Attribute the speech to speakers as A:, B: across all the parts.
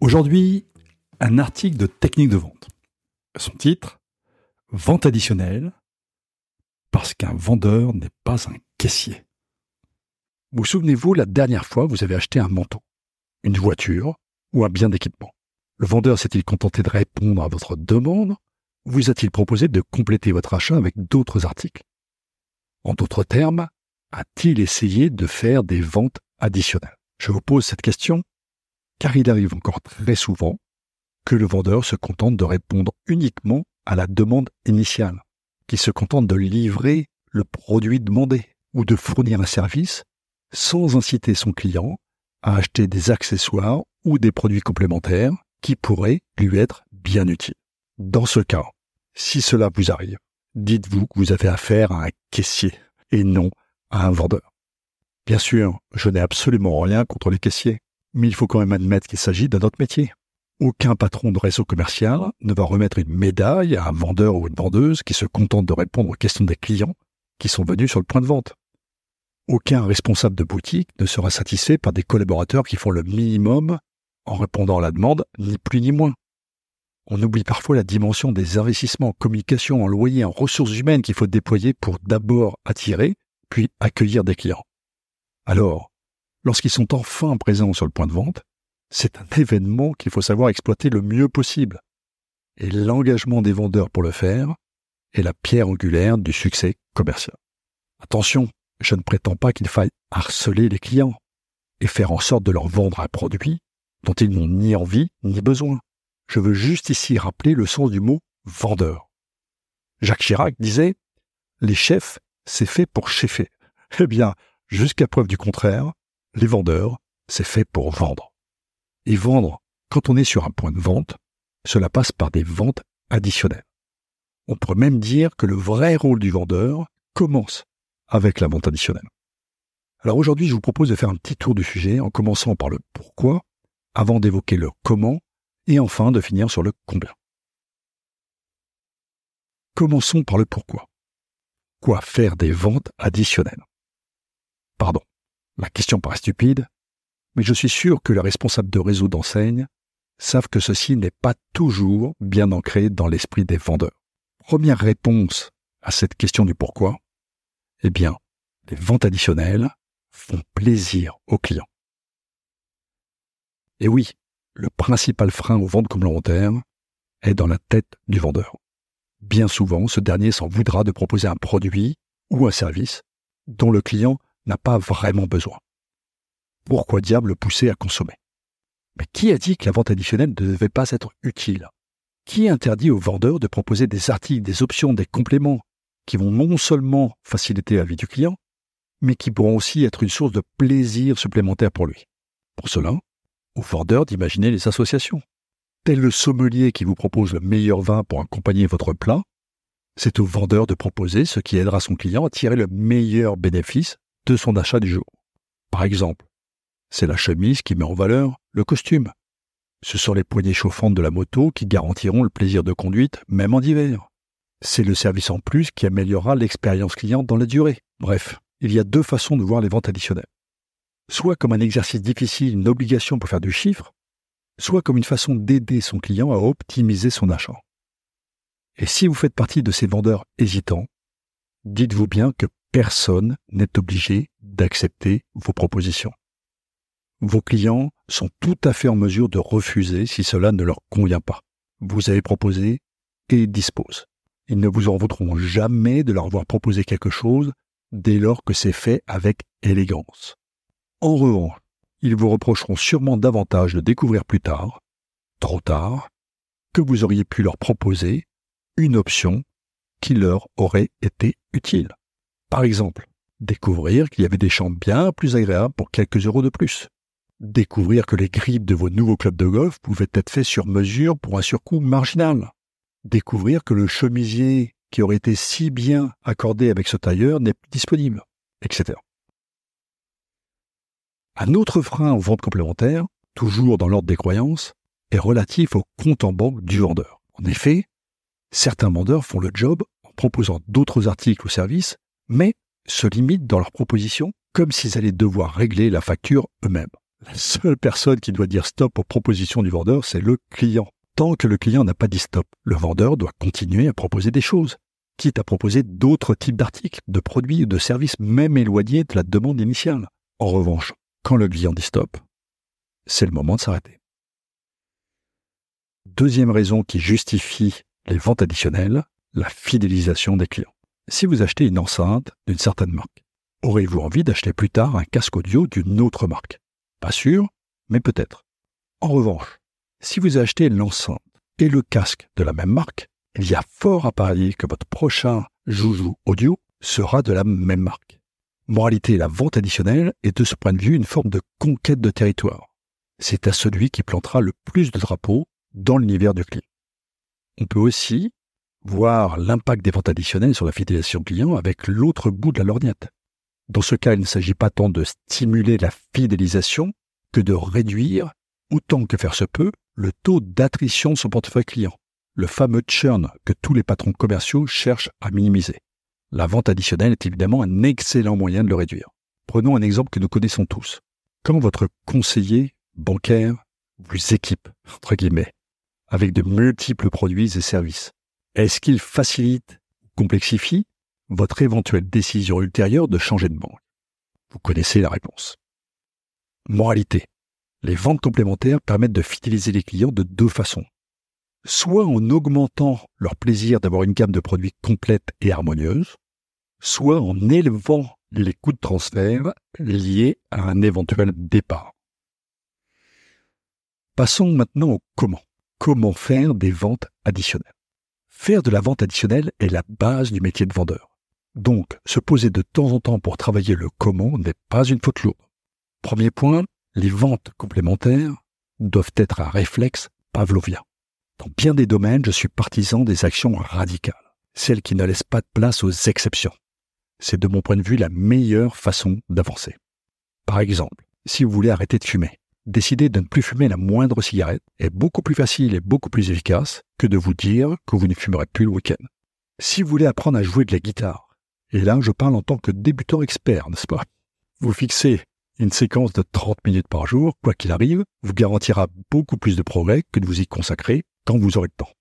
A: Aujourd'hui, un article de technique de vente. Son titre Vente additionnelle, parce qu'un vendeur n'est pas un caissier. Vous souvenez-vous la dernière fois vous avez acheté un manteau, une voiture ou un bien d'équipement Le vendeur s'est-il contenté de répondre à votre demande ou vous a-t-il proposé de compléter votre achat avec d'autres articles? En d'autres termes, a-t-il essayé de faire des ventes additionnelles? Je vous pose cette question car il arrive encore très souvent que le vendeur se contente de répondre uniquement à la demande initiale, qu'il se contente de livrer le produit demandé ou de fournir un service sans inciter son client à acheter des accessoires ou des produits complémentaires qui pourraient lui être bien utiles. Dans ce cas, si cela vous arrive, dites-vous que vous avez affaire à un caissier et non à un vendeur. Bien sûr, je n'ai absolument rien contre les caissiers, mais il faut quand même admettre qu'il s'agit d'un autre métier. Aucun patron de réseau commercial ne va remettre une médaille à un vendeur ou une vendeuse qui se contente de répondre aux questions des clients qui sont venus sur le point de vente. Aucun responsable de boutique ne sera satisfait par des collaborateurs qui font le minimum en répondant à la demande, ni plus ni moins. On oublie parfois la dimension des investissements en communication, en loyer, en ressources humaines qu'il faut déployer pour d'abord attirer, puis accueillir des clients. Alors, lorsqu'ils sont enfin présents sur le point de vente, c'est un événement qu'il faut savoir exploiter le mieux possible. Et l'engagement des vendeurs pour le faire est la pierre angulaire du succès commercial. Attention, je ne prétends pas qu'il faille harceler les clients et faire en sorte de leur vendre un produit dont ils n'ont ni envie ni besoin. Je veux juste ici rappeler le sens du mot vendeur. Jacques Chirac disait Les chefs, c'est fait pour cheffer. Eh bien, jusqu'à preuve du contraire, les vendeurs, c'est fait pour vendre. Et vendre, quand on est sur un point de vente, cela passe par des ventes additionnelles. On pourrait même dire que le vrai rôle du vendeur commence avec la vente additionnelle. Alors aujourd'hui, je vous propose de faire un petit tour du sujet en commençant par le pourquoi, avant d'évoquer le comment, et enfin de finir sur le combien. Commençons par le pourquoi. Quoi faire des ventes additionnelles? Pardon, ma question paraît stupide, mais je suis sûr que les responsables de réseau d'enseigne savent que ceci n'est pas toujours bien ancré dans l'esprit des vendeurs. Première réponse à cette question du pourquoi, eh bien, les ventes additionnelles font plaisir aux clients. Et oui, le principal frein aux ventes complémentaires est dans la tête du vendeur. Bien souvent, ce dernier s'en voudra de proposer un produit ou un service dont le client n'a pas vraiment besoin. Pourquoi diable le pousser à consommer? Mais qui a dit que la vente additionnelle ne devait pas être utile? Qui interdit aux vendeurs de proposer des articles, des options, des compléments qui vont non seulement faciliter la vie du client, mais qui pourront aussi être une source de plaisir supplémentaire pour lui? Pour cela, au vendeur d'imaginer les associations. Tel le sommelier qui vous propose le meilleur vin pour accompagner votre plat, c'est au vendeur de proposer ce qui aidera son client à tirer le meilleur bénéfice de son achat du jour. Par exemple, c'est la chemise qui met en valeur le costume. Ce sont les poignées chauffantes de la moto qui garantiront le plaisir de conduite même en hiver. C'est le service en plus qui améliorera l'expérience client dans la durée. Bref, il y a deux façons de voir les ventes additionnelles. Soit comme un exercice difficile, une obligation pour faire du chiffre, soit comme une façon d'aider son client à optimiser son achat. Et si vous faites partie de ces vendeurs hésitants, dites-vous bien que personne n'est obligé d'accepter vos propositions. Vos clients sont tout à fait en mesure de refuser si cela ne leur convient pas. Vous avez proposé et ils disposent. Ils ne vous en voudront jamais de leur avoir proposé quelque chose dès lors que c'est fait avec élégance. En revanche, ils vous reprocheront sûrement davantage de découvrir plus tard, trop tard, que vous auriez pu leur proposer une option qui leur aurait été utile. Par exemple, découvrir qu'il y avait des chambres bien plus agréables pour quelques euros de plus.
B: Découvrir que les grippes de vos nouveaux clubs de golf pouvaient être faits sur mesure pour un surcoût marginal. Découvrir que le chemisier qui aurait été si bien accordé avec ce tailleur n'est plus disponible, etc. Un autre frein aux ventes complémentaires, toujours dans l'ordre des croyances, est relatif au compte en banque du vendeur. En effet, certains vendeurs font le job en proposant d'autres articles ou services, mais se limitent dans leur proposition comme s'ils allaient devoir régler la facture eux-mêmes. La seule personne qui doit dire stop aux propositions du vendeur, c'est le client. Tant que le client n'a pas dit stop, le vendeur doit continuer à proposer des choses, quitte à proposer d'autres types d'articles, de produits ou de services même éloignés de la demande initiale. En revanche, quand le client dit stop, c'est le moment de s'arrêter. Deuxième raison qui justifie les ventes additionnelles, la fidélisation des clients. Si vous achetez une enceinte d'une certaine marque, aurez-vous envie d'acheter plus tard un casque audio d'une autre marque? Pas sûr, mais peut-être. En revanche, si vous achetez l'enceinte et le casque de la même marque, il y a fort à parier que votre prochain joujou audio sera de la même marque. Moralité, la vente additionnelle est de ce point de vue une forme de conquête de territoire. C'est à celui qui plantera le plus de drapeaux dans l'univers du client. On peut aussi voir l'impact des ventes additionnelles sur la fidélisation client avec l'autre bout de la lorgnette. Dans ce cas, il ne s'agit pas tant de stimuler la fidélisation que de réduire, autant que faire se peut, le taux d'attrition de son portefeuille client, le fameux churn que tous les patrons commerciaux cherchent à minimiser. La vente additionnelle est évidemment un excellent moyen de le réduire. Prenons un exemple que nous connaissons tous. Quand votre conseiller bancaire vous équipe, entre guillemets, avec de multiples produits et services, est-ce qu'il facilite ou complexifie votre éventuelle décision ultérieure de changer de banque? Vous connaissez la réponse. Moralité. Les ventes complémentaires permettent de fidéliser les clients de deux façons. Soit en augmentant leur plaisir d'avoir une gamme de produits complète et harmonieuse, soit en élevant les coûts de transfert liés à un éventuel départ. Passons maintenant au comment. Comment faire des ventes additionnelles? Faire de la vente additionnelle est la base du métier de vendeur. Donc, se poser de temps en temps pour travailler le comment n'est pas une faute lourde. Premier point, les ventes complémentaires doivent être un réflexe pavlovien. Dans bien des domaines, je suis partisan des actions radicales, celles qui ne laissent pas de place aux exceptions c'est de mon point de vue la meilleure façon d'avancer. Par exemple, si vous voulez arrêter de fumer, décider de ne plus fumer la moindre cigarette est beaucoup plus facile et beaucoup plus efficace que de vous dire que vous ne fumerez plus le week-end. Si vous voulez apprendre à jouer de la guitare, et là je parle en tant que débutant expert, n'est-ce pas? Vous fixez une séquence de 30 minutes par jour, quoi qu'il arrive, vous garantira beaucoup plus de progrès que de vous y consacrer quand vous aurez le temps.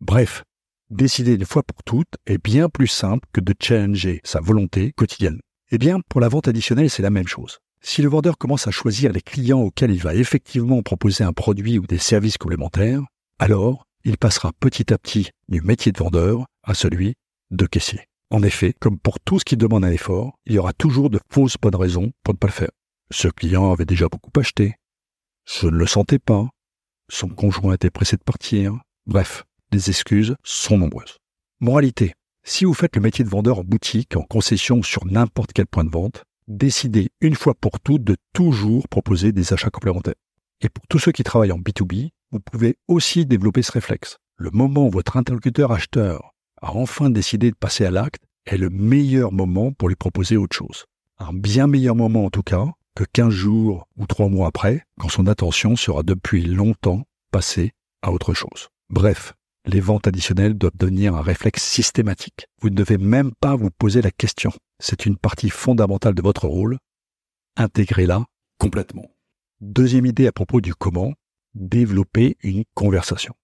B: Bref, décider une fois pour toutes est bien plus simple que de challenger sa volonté quotidienne. Eh bien, pour la vente additionnelle, c'est la même chose. Si le vendeur commence à choisir les clients auxquels il va effectivement proposer un produit ou des services complémentaires, alors il passera petit à petit du métier de vendeur à celui de caissier. En effet, comme pour tout ce qui demande un effort, il y aura toujours de fausses bonnes raisons pour ne pas le faire. Ce client avait déjà beaucoup acheté. Je ne le sentais pas. Son conjoint était pressé de partir. Bref, les excuses sont nombreuses. Moralité. Si vous faites le métier de vendeur en boutique, en concession sur n'importe quel point de vente, décidez une fois pour toutes de toujours proposer des achats complémentaires. Et pour tous ceux qui travaillent en B2B, vous pouvez aussi développer ce réflexe. Le moment où votre interlocuteur acheteur a enfin décidé de passer à l'acte est le meilleur moment pour lui proposer autre chose. Un bien meilleur moment en tout cas que 15 jours ou 3 mois après, quand son attention sera depuis longtemps passée à autre chose. Bref, les ventes additionnelles doivent devenir un réflexe systématique. Vous ne devez même pas vous poser la question. C'est une partie fondamentale de votre rôle. Intégrez-la complètement. Deuxième idée à propos du comment, développer une conversation.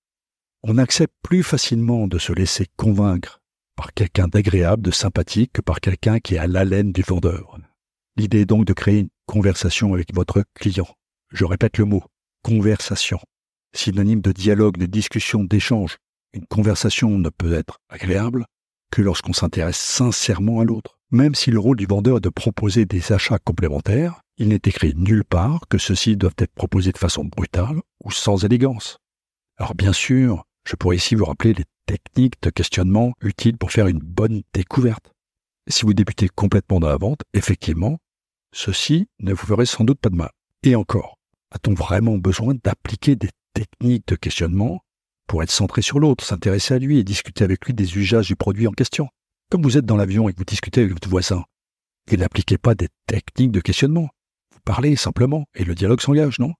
B: On accepte plus facilement de se laisser convaincre par quelqu'un d'agréable, de sympathique, que par quelqu'un qui est à l'haleine du vendeur. L'idée est donc de créer une conversation avec votre client. Je répète le mot, conversation. Synonyme de dialogue, de discussion, d'échange, une conversation ne peut être agréable que lorsqu'on s'intéresse sincèrement à l'autre. Même si le rôle du vendeur est de proposer des achats complémentaires, il n'est écrit nulle part que ceux-ci doivent être proposés de façon brutale ou sans élégance. Alors bien sûr, je pourrais ici vous rappeler les techniques de questionnement utiles pour faire une bonne découverte. Si vous débutez complètement dans la vente, effectivement, ceci ne vous ferait sans doute pas de mal. Et encore, A-t-on vraiment besoin d'appliquer des techniques de questionnement pour être centré sur l'autre, s'intéresser à lui et discuter avec lui des usages du produit en question Comme vous êtes dans l'avion et que vous discutez avec votre voisin, et n'appliquez pas des techniques de questionnement. Vous parlez simplement et le dialogue s'engage, non?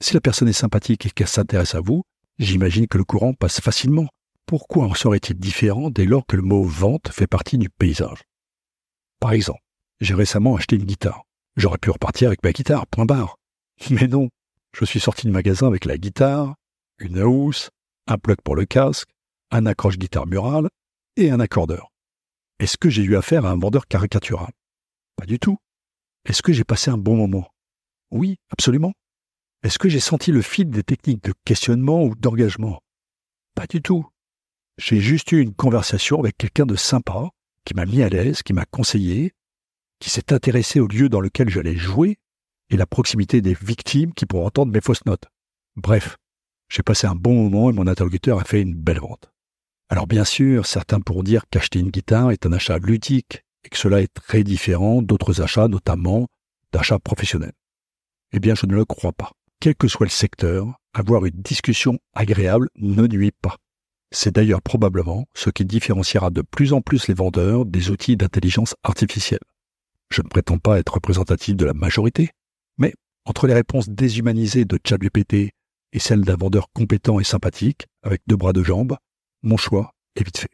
B: Si la personne est sympathique et qu'elle s'intéresse à vous, j'imagine que le courant passe facilement. Pourquoi en serait-il différent dès lors que le mot vente fait partie du paysage? Par exemple, j'ai récemment acheté une guitare. J'aurais pu repartir avec ma guitare, point barre. Mais non, je suis sorti du magasin avec la guitare, une housse, un plug pour le casque, un accroche guitare murale et un accordeur. Est-ce que j'ai eu affaire à un vendeur caricatural? Pas du tout. Est-ce que j'ai passé un bon moment? Oui, absolument. Est-ce que j'ai senti le fil des techniques de questionnement ou d'engagement? Pas du tout. J'ai juste eu une conversation avec quelqu'un de sympa, qui m'a mis à l'aise, qui m'a conseillé, qui s'est intéressé au lieu dans lequel j'allais jouer et la proximité des victimes qui pourront entendre mes fausses notes. Bref, j'ai passé un bon moment et mon interlocuteur a fait une belle vente. Alors bien sûr, certains pourront dire qu'acheter une guitare est un achat ludique et que cela est très différent d'autres achats, notamment d'achats professionnels. Eh bien, je ne le crois pas. Quel que soit le secteur, avoir une discussion agréable ne nuit pas. C'est d'ailleurs probablement ce qui différenciera de plus en plus les vendeurs des outils d'intelligence artificielle. Je ne prétends pas être représentatif de la majorité, mais entre les réponses déshumanisées de ChatGPT et celles d'un vendeur compétent et sympathique, avec deux bras de jambes, mon choix est vite fait.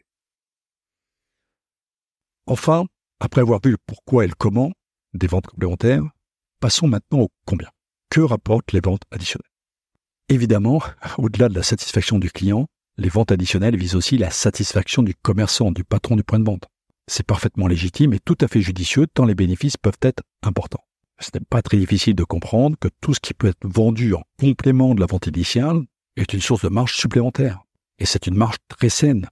B: Enfin, après avoir vu le pourquoi et le comment des ventes complémentaires, passons maintenant au combien. Que rapportent les ventes additionnelles? Évidemment, au-delà de la satisfaction du client, les ventes additionnelles visent aussi la satisfaction du commerçant, du patron du point de vente. C'est parfaitement légitime et tout à fait judicieux tant les bénéfices peuvent être importants. Ce n'est pas très difficile de comprendre que tout ce qui peut être vendu en complément de la vente initiale est une source de marge supplémentaire. Et c'est une marge très saine,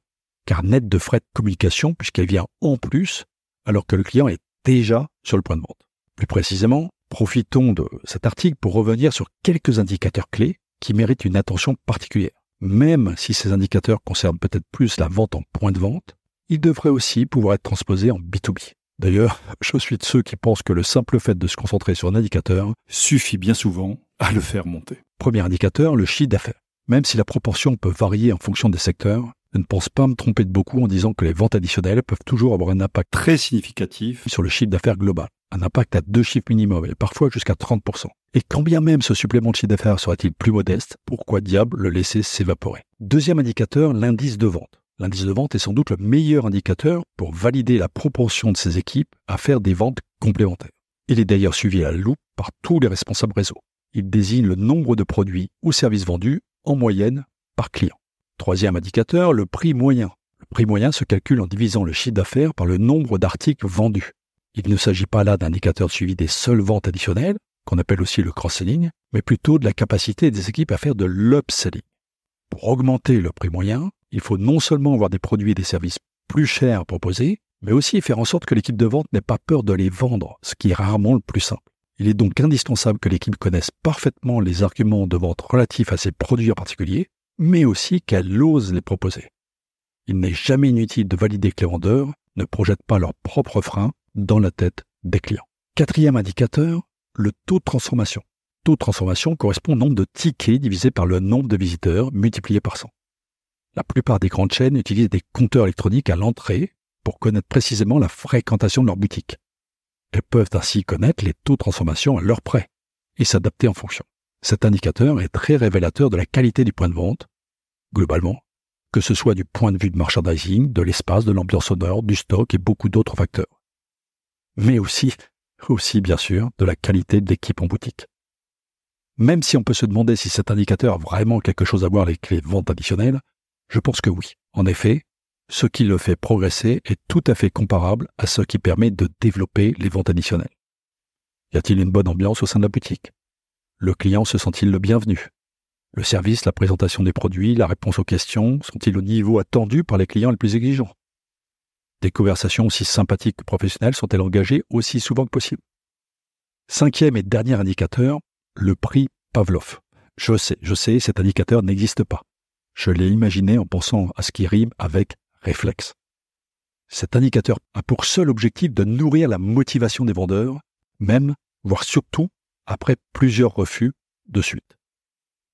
B: car nette de frais de communication puisqu'elle vient en plus alors que le client est déjà sur le point de vente. Plus précisément, profitons de cet article pour revenir sur quelques indicateurs clés qui méritent une attention particulière. Même si ces indicateurs concernent peut-être plus la vente en point de vente, ils devraient aussi pouvoir être transposés en B2B. D'ailleurs, je suis de ceux qui pensent que le simple fait de se concentrer sur un indicateur
A: suffit bien souvent à le faire monter.
B: Premier indicateur, le chiffre d'affaires. Même si la proportion peut varier en fonction des secteurs, je ne pense pas me tromper de beaucoup en disant que les ventes additionnelles peuvent toujours avoir un impact
A: très significatif
B: sur le chiffre d'affaires global. Un impact à deux chiffres minimum et parfois jusqu'à 30%. Et quand bien même ce supplément de chiffre d'affaires serait-il plus modeste, pourquoi diable le laisser s'évaporer? Deuxième indicateur, l'indice de vente. L'indice de vente est sans doute le meilleur indicateur pour valider la proportion de ces équipes à faire des ventes complémentaires. Il est d'ailleurs suivi à la loupe par tous les responsables réseau. Il désigne le nombre de produits ou services vendus en moyenne par client. Troisième indicateur, le prix moyen. Le prix moyen se calcule en divisant le chiffre d'affaires par le nombre d'articles vendus. Il ne s'agit pas là d'indicateur suivi des seules ventes additionnelles, qu'on appelle aussi le cross-selling, mais plutôt de la capacité des équipes à faire de l'upselling. Pour augmenter le prix moyen, il faut non seulement avoir des produits et des services plus chers proposés, mais aussi faire en sorte que l'équipe de vente n'ait pas peur de les vendre, ce qui est rarement le plus simple. Il est donc indispensable que l'équipe connaisse parfaitement les arguments de vente relatifs à ces produits en particulier, mais aussi qu'elle ose les proposer. Il n'est jamais inutile de valider que les vendeurs ne projettent pas leurs propres freins dans la tête des clients. Quatrième indicateur, le taux de transformation. Taux de transformation correspond au nombre de tickets divisé par le nombre de visiteurs multiplié par 100. La plupart des grandes chaînes utilisent des compteurs électroniques à l'entrée pour connaître précisément la fréquentation de leur boutique. Elles peuvent ainsi connaître les taux de transformation à leur prêt et s'adapter en fonction. Cet indicateur est très révélateur de la qualité du point de vente, globalement, que ce soit du point de vue de merchandising, de l'espace, de l'ambiance sonore, du stock et beaucoup d'autres facteurs. Mais aussi, aussi bien sûr, de la qualité de l'équipe en boutique. Même si on peut se demander si cet indicateur a vraiment quelque chose à voir avec les ventes additionnelles, je pense que oui. En effet, ce qui le fait progresser est tout à fait comparable à ce qui permet de développer les ventes additionnelles. Y a-t-il une bonne ambiance au sein de la boutique? Le client se sent-il le bienvenu? Le service, la présentation des produits, la réponse aux questions sont-ils au niveau attendu par les clients les plus exigeants? Des conversations aussi sympathiques que professionnelles sont-elles engagées aussi souvent que possible? Cinquième et dernier indicateur, le prix Pavlov. Je sais, je sais, cet indicateur n'existe pas. Je l'ai imaginé en pensant à ce qui rime avec réflexe. Cet indicateur a pour seul objectif de nourrir la motivation des vendeurs, même, voire surtout, après plusieurs refus de suite.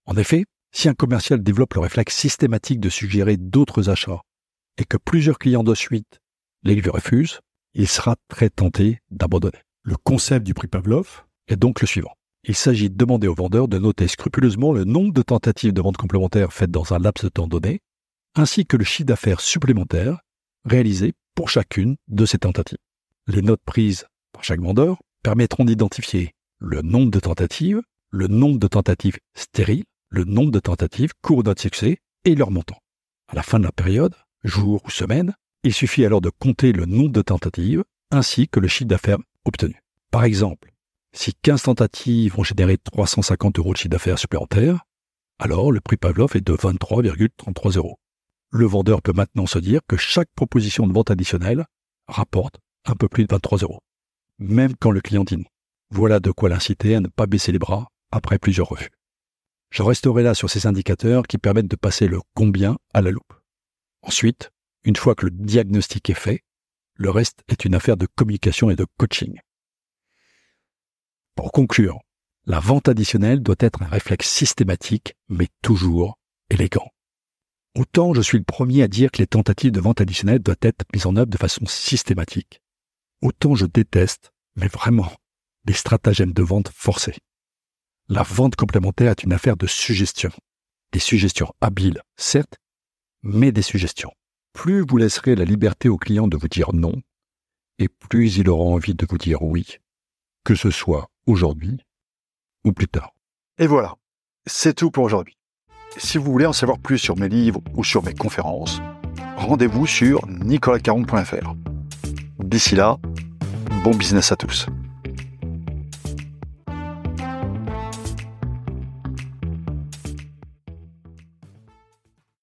B: En effet, si un commercial développe le réflexe systématique de suggérer d'autres achats et que plusieurs clients de suite les lui refusent, il sera très tenté d'abandonner.
A: Le concept du prix Pavlov
B: est donc le suivant. Il s'agit de demander au vendeur de noter scrupuleusement le nombre de tentatives de vente complémentaire faites dans un laps de temps donné, ainsi que le chiffre d'affaires supplémentaire réalisé pour chacune de ces tentatives. Les notes prises par chaque vendeur permettront d'identifier le nombre de tentatives, le nombre de tentatives stériles, le nombre de tentatives couronnées de succès et leur montant. À la fin de la période, jour ou semaine, il suffit alors de compter le nombre de tentatives ainsi que le chiffre d'affaires obtenu. Par exemple, si 15 tentatives ont généré 350 euros de chiffre d'affaires supplémentaire, alors le prix Pavlov est de 23,33 euros. Le vendeur peut maintenant se dire que chaque proposition de vente additionnelle rapporte un peu plus de 23 euros, même quand le client dit non. Voilà de quoi l'inciter à ne pas baisser les bras après plusieurs refus. Je resterai là sur ces indicateurs qui permettent de passer le combien à la loupe. Ensuite, une fois que le diagnostic est fait, le reste est une affaire de communication et de coaching. Pour conclure, la vente additionnelle doit être un réflexe systématique, mais toujours élégant. Autant je suis le premier à dire que les tentatives de vente additionnelle doivent être mises en œuvre de façon systématique. Autant je déteste, mais vraiment, les stratagèmes de vente forcés. La vente complémentaire est une affaire de suggestion. Des suggestions habiles, certes, mais des suggestions. Plus vous laisserez la liberté au client de vous dire non, et plus il aura envie de vous dire oui, que ce soit aujourd'hui ou plus tard.
C: Et voilà, c'est tout pour aujourd'hui. Si vous voulez en savoir plus sur mes livres ou sur mes conférences, rendez-vous sur nicolascaron.fr. D'ici là, bon business à tous.